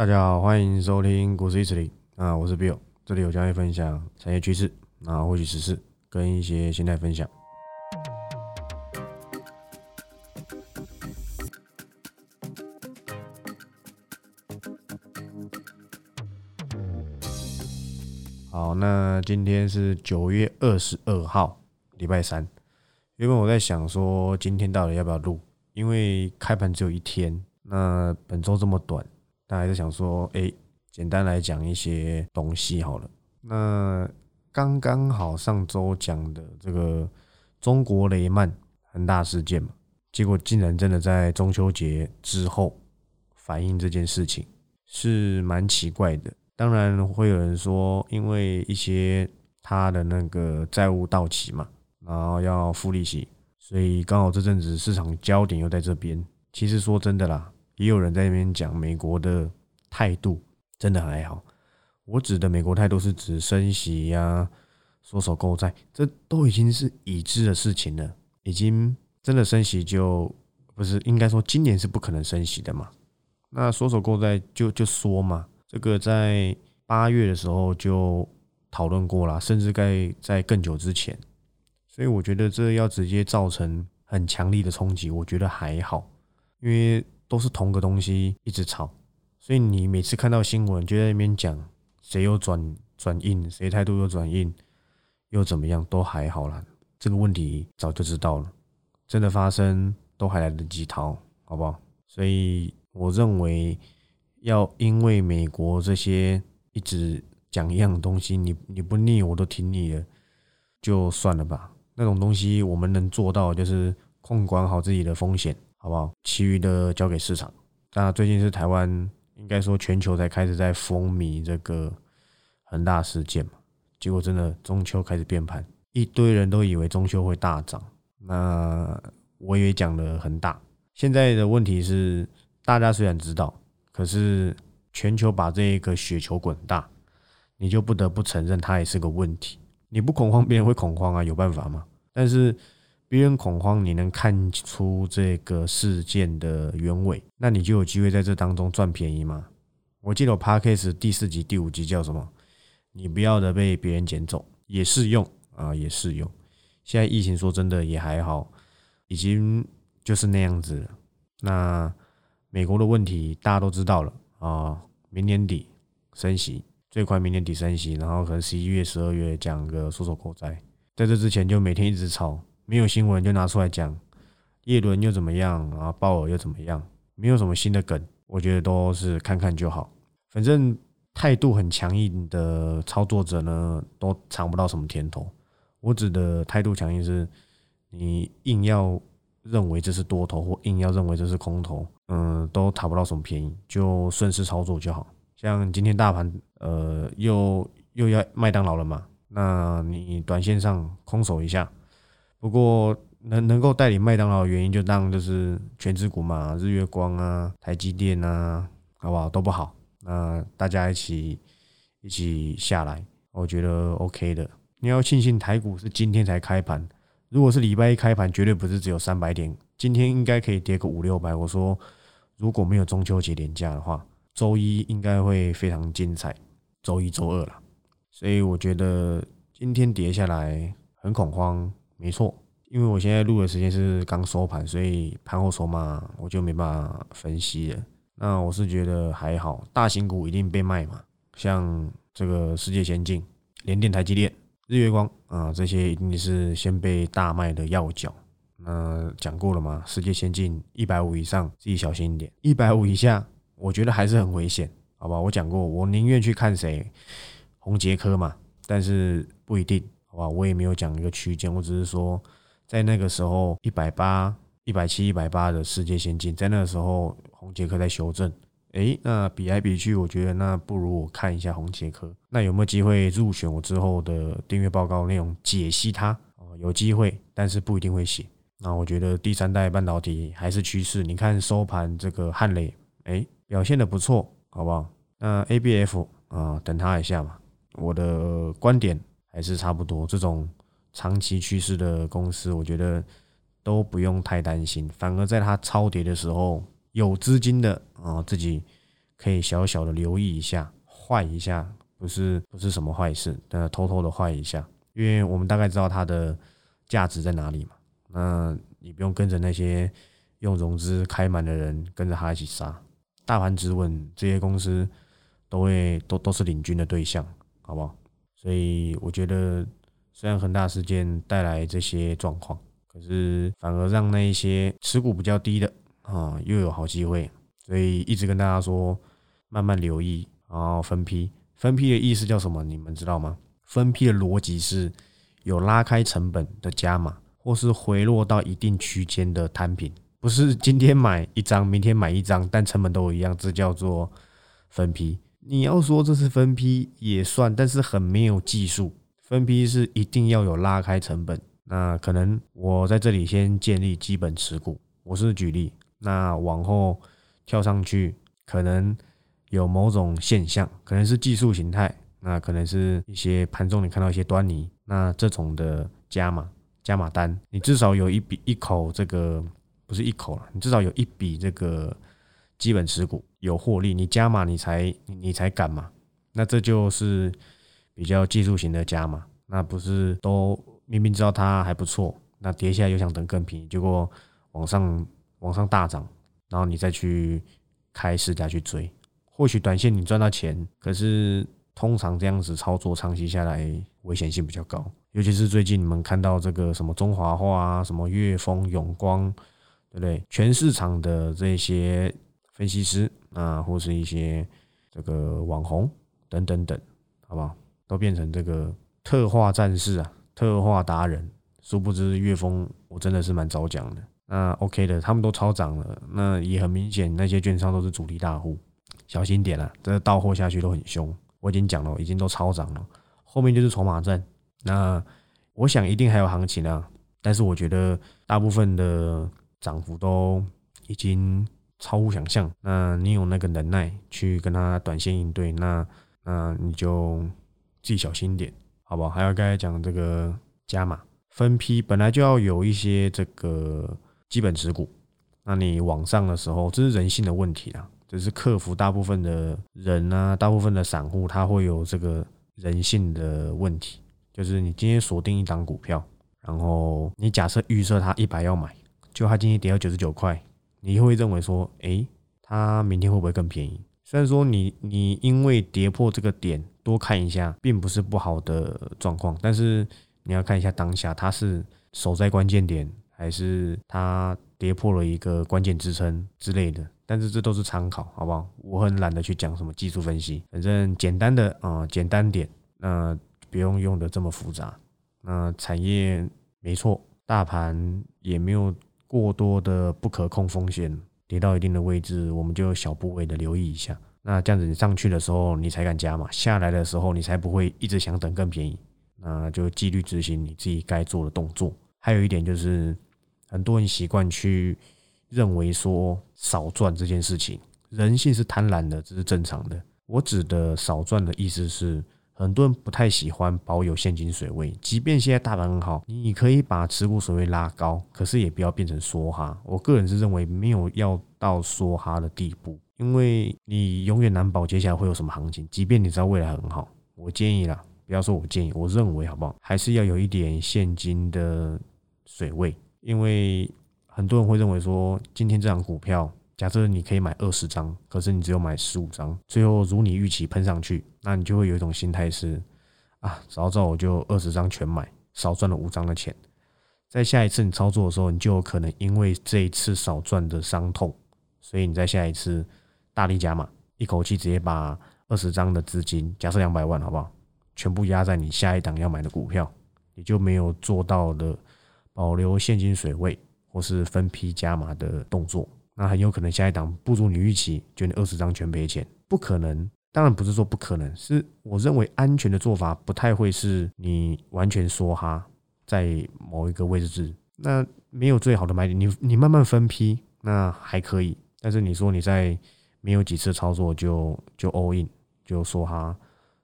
大家好，欢迎收听股市一词里啊，我是 Bill，这里有将会分享产业趋势啊，获取时事跟一些心态分享。好，那今天是九月二十二号，礼拜三。原本我在想说，今天到底要不要录？因为开盘只有一天，那本周这么短。他还是想说，哎，简单来讲一些东西好了。那刚刚好上周讲的这个中国雷曼恒大事件嘛，结果竟然真的在中秋节之后反映这件事情，是蛮奇怪的。当然会有人说，因为一些他的那个债务到期嘛，然后要付利息，所以刚好这阵子市场焦点又在这边。其实说真的啦。也有人在那边讲美国的态度真的还好，我指的美国态度是指升息呀、缩手购债，这都已经是已知的事情了。已经真的升息就不是应该说今年是不可能升息的嘛？那缩手购债就就说嘛，这个在八月的时候就讨论过了，甚至该在更久之前。所以我觉得这要直接造成很强力的冲击，我觉得还好，因为。都是同个东西一直炒，所以你每次看到新闻就在那边讲谁又转转硬，谁态度又转硬，又怎么样都还好啦。这个问题早就知道了，真的发生都还来得及逃，好不好？所以我认为要因为美国这些一直讲一样东西，你你不腻我都挺你的，就算了吧。那种东西我们能做到就是控管好自己的风险。好不好？其余的交给市场。那最近是台湾，应该说全球才开始在风靡这个恒大事件嘛。结果真的中秋开始变盘，一堆人都以为中秋会大涨。那我以为讲的很大。现在的问题是，大家虽然知道，可是全球把这一个雪球滚大，你就不得不承认它也是个问题。你不恐慌，别人会恐慌啊，有办法吗？但是。别人恐慌，你能看出这个事件的原委，那你就有机会在这当中赚便宜吗？我记得我 p a r k a s 第四集、第五集叫什么？你不要的被别人捡走，也适用啊，也适用。现在疫情说真的也还好，已经就是那样子。那美国的问题大家都知道了啊，明年底升息，最快明年底升息，然后可能十一月、十二月讲个缩手购债，在这之前就每天一直炒。没有新闻就拿出来讲，叶伦又怎么样啊？鲍尔又怎么样？没有什么新的梗，我觉得都是看看就好。反正态度很强硬的操作者呢，都尝不到什么甜头。我指的态度强硬是，你硬要认为这是多头，或硬要认为这是空头，嗯，都讨不到什么便宜，就顺势操作就好。像今天大盘，呃，又又要麦当劳了嘛？那你短线上空手一下。不过能能够代理麦当劳的原因，就当就是全职股嘛，日月光啊、台积电啊，好不好都不好。那大家一起一起下来，我觉得 OK 的。你要庆幸台股是今天才开盘，如果是礼拜一开盘，绝对不是只有三百点，今天应该可以跌个五六百。我说如果没有中秋节连假的话，周一应该会非常精彩。周一、周二了，所以我觉得今天跌下来很恐慌。没错，因为我现在录的时间是刚收盘，所以盘后筹码我就没办法分析了。那我是觉得还好，大型股一定被卖嘛，像这个世界先进、联电、台积电、日月光啊，这些一定是先被大卖的要角。那讲过了嘛，世界先进一百五以上自己小心一点，一百五以下我觉得还是很危险，好吧？我讲过，我宁愿去看谁，红杰科嘛，但是不一定。好吧，我也没有讲一个区间，我只是说，在那个时候一百八、一百七、一百八的世界先进，在那个时候红杰克在修正，诶，那比来比去，我觉得那不如我看一下红杰克，那有没有机会入选我之后的订阅报告内容解析它？哦，有机会，但是不一定会写。那我觉得第三代半导体还是趋势，你看收盘这个汉雷，诶，表现的不错，好不好？那 A B F 啊，等它一下嘛，我的观点。还是差不多，这种长期趋势的公司，我觉得都不用太担心。反而在它超跌的时候，有资金的啊，自己可以小小的留意一下，坏一下，不是不是什么坏事，呃，偷偷的坏一下，因为我们大概知道它的价值在哪里嘛。那你不用跟着那些用融资开满的人跟着他一起杀，大盘止稳，这些公司都会都都是领军的对象，好不好？所以我觉得，虽然恒大事件带来这些状况，可是反而让那一些持股比较低的啊，又有好机会。所以一直跟大家说，慢慢留意，然后分批。分批的意思叫什么？你们知道吗？分批的逻辑是有拉开成本的加码。或是回落到一定区间的摊平，不是今天买一张，明天买一张，但成本都一样，这叫做分批。你要说这是分批也算，但是很没有技术。分批是一定要有拉开成本。那可能我在这里先建立基本持股，我是举例。那往后跳上去，可能有某种现象，可能是技术形态，那可能是一些盘中你看到一些端倪，那这种的加码。加码单，你至少有一笔一口这个不是一口了，你至少有一笔这个基本持股有获利，你加码你才你才敢嘛。那这就是比较技术型的加码，那不是都明明知道它还不错，那跌下来又想等更便宜，结果往上往上大涨，然后你再去开市价去追，或许短线你赚到钱，可是通常这样子操作长期下来危险性比较高。尤其是最近你们看到这个什么中华化啊，什么粤丰、永光，对不对？全市场的这些分析师啊，或是一些这个网红等等等，好不好？都变成这个特化战士啊，特化达人。殊不知岳峰，我真的是蛮早讲的。那 OK 的，他们都超涨了，那也很明显，那些券商都是主力大户，小心点啊，这到货下去都很凶。我已经讲了，已经都超涨了，后面就是筹码战。那我想一定还有行情啊，但是我觉得大部分的涨幅都已经超乎想象。那你有那个能耐去跟他短线应对，那那你就自己小心点，好不好？还有刚才讲这个加码分批，本来就要有一些这个基本持股，那你往上的时候，这是人性的问题啦，这是克服大部分的人啊，大部分的散户他会有这个人性的问题。就是你今天锁定一档股票，然后你假设预设它一百要买，就它今天跌到九十九块，你会认为说，诶，它明天会不会更便宜？虽然说你你因为跌破这个点多看一下，并不是不好的状况，但是你要看一下当下它是守在关键点，还是它跌破了一个关键支撑之类的。但是这都是参考，好不好？我很懒得去讲什么技术分析，反正简单的啊，简单点，那。不用用的这么复杂，那产业没错，大盘也没有过多的不可控风险，跌到一定的位置，我们就小部位的留意一下。那这样子你上去的时候，你才敢加嘛；下来的时候，你才不会一直想等更便宜。那就纪律执行你自己该做的动作。还有一点就是，很多人习惯去认为说少赚这件事情，人性是贪婪的，这是正常的。我指的少赚的意思是。很多人不太喜欢保有现金水位，即便现在大盘很好，你可以把持股水位拉高，可是也不要变成梭哈。我个人是认为没有要到梭哈的地步，因为你永远难保接下来会有什么行情。即便你知道未来很好，我建议啦，不要说我建议，我认为好不好？还是要有一点现金的水位，因为很多人会认为说，今天这张股票。假设你可以买二十张，可是你只有买十五张，最后如你预期喷上去，那你就会有一种心态是啊，早知道我就二十张全买，少赚了五张的钱。在下一次你操作的时候，你就有可能因为这一次少赚的伤痛，所以你在下一次大力加码，一口气直接把二十张的资金，假设两百万，好不好？全部压在你下一档要买的股票，你就没有做到的保留现金水位或是分批加码的动作。那很有可能下一档不如你预期，就你二十张全赔钱，不可能。当然不是说不可能，是我认为安全的做法不太会是你完全说哈，在某一个位置，那没有最好的买点，你你慢慢分批，那还可以。但是你说你在没有几次操作就就 all in 就说哈，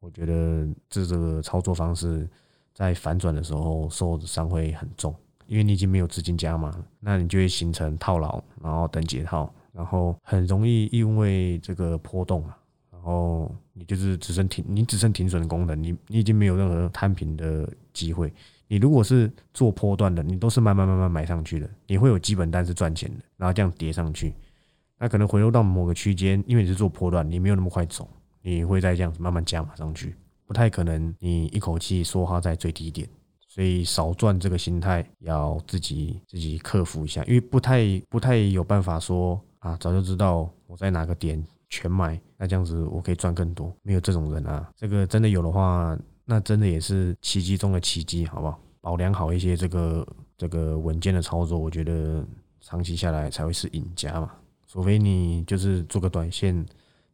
我觉得这这个操作方式在反转的时候受伤会很重。因为你已经没有资金加码，那你就会形成套牢，然后等解套，然后很容易因为这个波动啊，然后你就是只剩停，你只剩停损的功能，你你已经没有任何摊平的机会。你如果是做波段的，你都是慢慢慢慢买上去的，你会有基本单是赚钱的，然后这样叠上去，那可能回落到某个区间，因为你是做波段，你没有那么快走，你会再这样子慢慢加码上去，不太可能你一口气说它在最低点。所以少赚这个心态要自己自己克服一下，因为不太不太有办法说啊，早就知道我在哪个点全买，那这样子我可以赚更多。没有这种人啊，这个真的有的话，那真的也是奇迹中的奇迹，好不好？保良好一些这个这个稳健的操作，我觉得长期下来才会是赢家嘛。除非你就是做个短线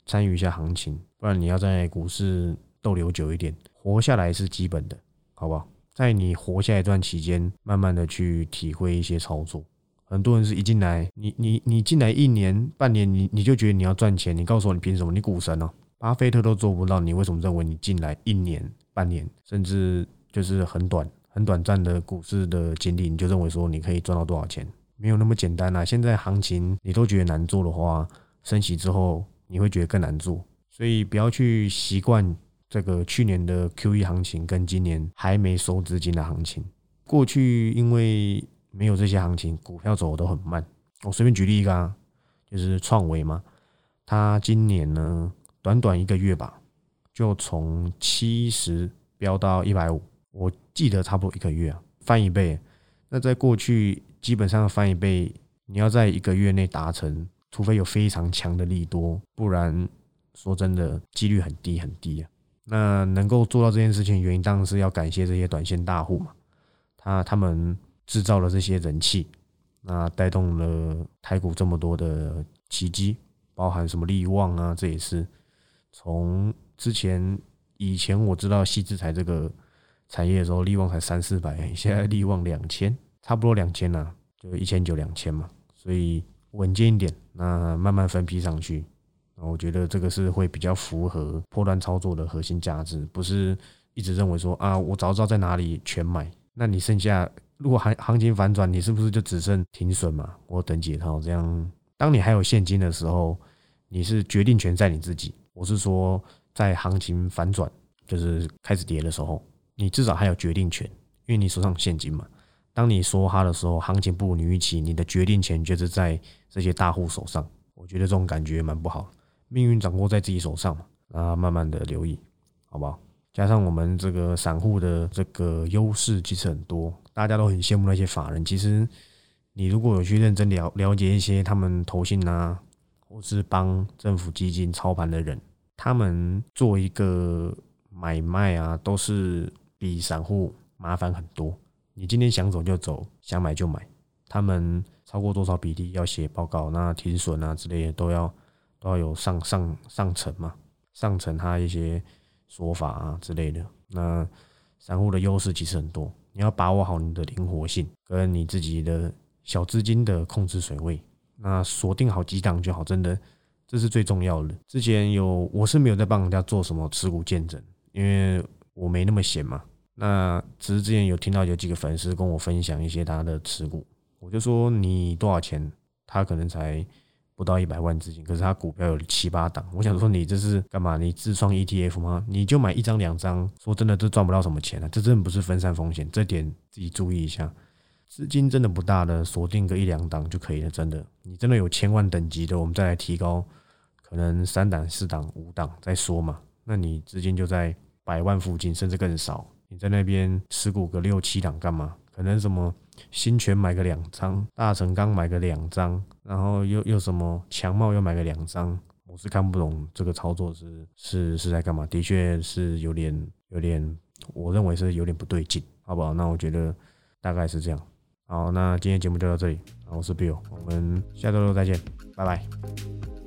参与一下行情，不然你要在股市逗留久一点，活下来是基本的，好不好？在你活下一段期间，慢慢的去体会一些操作。很多人是一进来，你你你进来一年半年，你你就觉得你要赚钱，你告诉我你凭什么？你股神哦，巴菲特都做不到，你为什么认为你进来一年半年，甚至就是很短很短暂的股市的经历，你就认为说你可以赚到多少钱？没有那么简单啊！现在行情你都觉得难做的话，升息之后你会觉得更难做，所以不要去习惯。这个去年的 Q E 行情跟今年还没收资金的行情，过去因为没有这些行情，股票走的都很慢。我随便举例一个啊，就是创维嘛，它今年呢短短一个月吧，就从七十飙到一百五，我记得差不多一个月啊，翻一倍。那在过去基本上翻一倍，你要在一个月内达成，除非有非常强的利多，不然说真的几率很低很低啊。那能够做到这件事情，原因当然是要感谢这些短线大户嘛，他他们制造了这些人气，那带动了台股这么多的奇迹，包含什么利旺啊，这也是。从之前以前我知道细制材这个产业的时候，利旺才三四百，现在利旺两千，差不多两千呐，就一千九两千嘛，所以稳健一点，那慢慢分批上去。我觉得这个是会比较符合破乱操作的核心价值，不是一直认为说啊，我早知道在哪里全买，那你剩下如果行行情反转，你是不是就只剩停损嘛？我等解套这样。当你还有现金的时候，你是决定权在你自己。我是说，在行情反转就是开始跌的时候，你至少还有决定权，因为你手上现金嘛。当你说哈的时候，行情不如你预期，你的决定权就是在这些大户手上。我觉得这种感觉蛮不好。命运掌握在自己手上嘛，啊，慢慢的留意，好不好？加上我们这个散户的这个优势其实很多，大家都很羡慕那些法人。其实你如果有去认真了了解一些他们投信啊，或是帮政府基金操盘的人，他们做一个买卖啊，都是比散户麻烦很多。你今天想走就走，想买就买，他们超过多少比例要写报告，那停损啊之类的都要。都要有上上上层嘛，上层他一些说法啊之类的。那散户的优势其实很多，你要把握好你的灵活性，跟你自己的小资金的控制水位，那锁定好几档就好，真的这是最重要的。之前有我是没有在帮人家做什么持股见证，因为我没那么闲嘛。那只是之前有听到有几个粉丝跟我分享一些他的持股，我就说你多少钱，他可能才。不到一百万资金，可是他股票有七八档。我想说，你这是干嘛？你自创 ETF 吗？你就买一张两张，说真的，这赚不到什么钱啊！这真的不是分散风险，这点自己注意一下。资金真的不大的，锁定个一两档就可以了。真的，你真的有千万等级的，我们再来提高，可能三档、四档、五档再说嘛。那你资金就在百万附近，甚至更少。你在那边持股个六七档干嘛？可能什么？新泉买个两张，大成钢买个两张，然后又又什么强茂又买个两张，我是看不懂这个操作是是是在干嘛？的确是有点有点，我认为是有点不对劲，好不好？那我觉得大概是这样。好，那今天节目就到这里，我是 Bill，我们下周六再见，拜拜。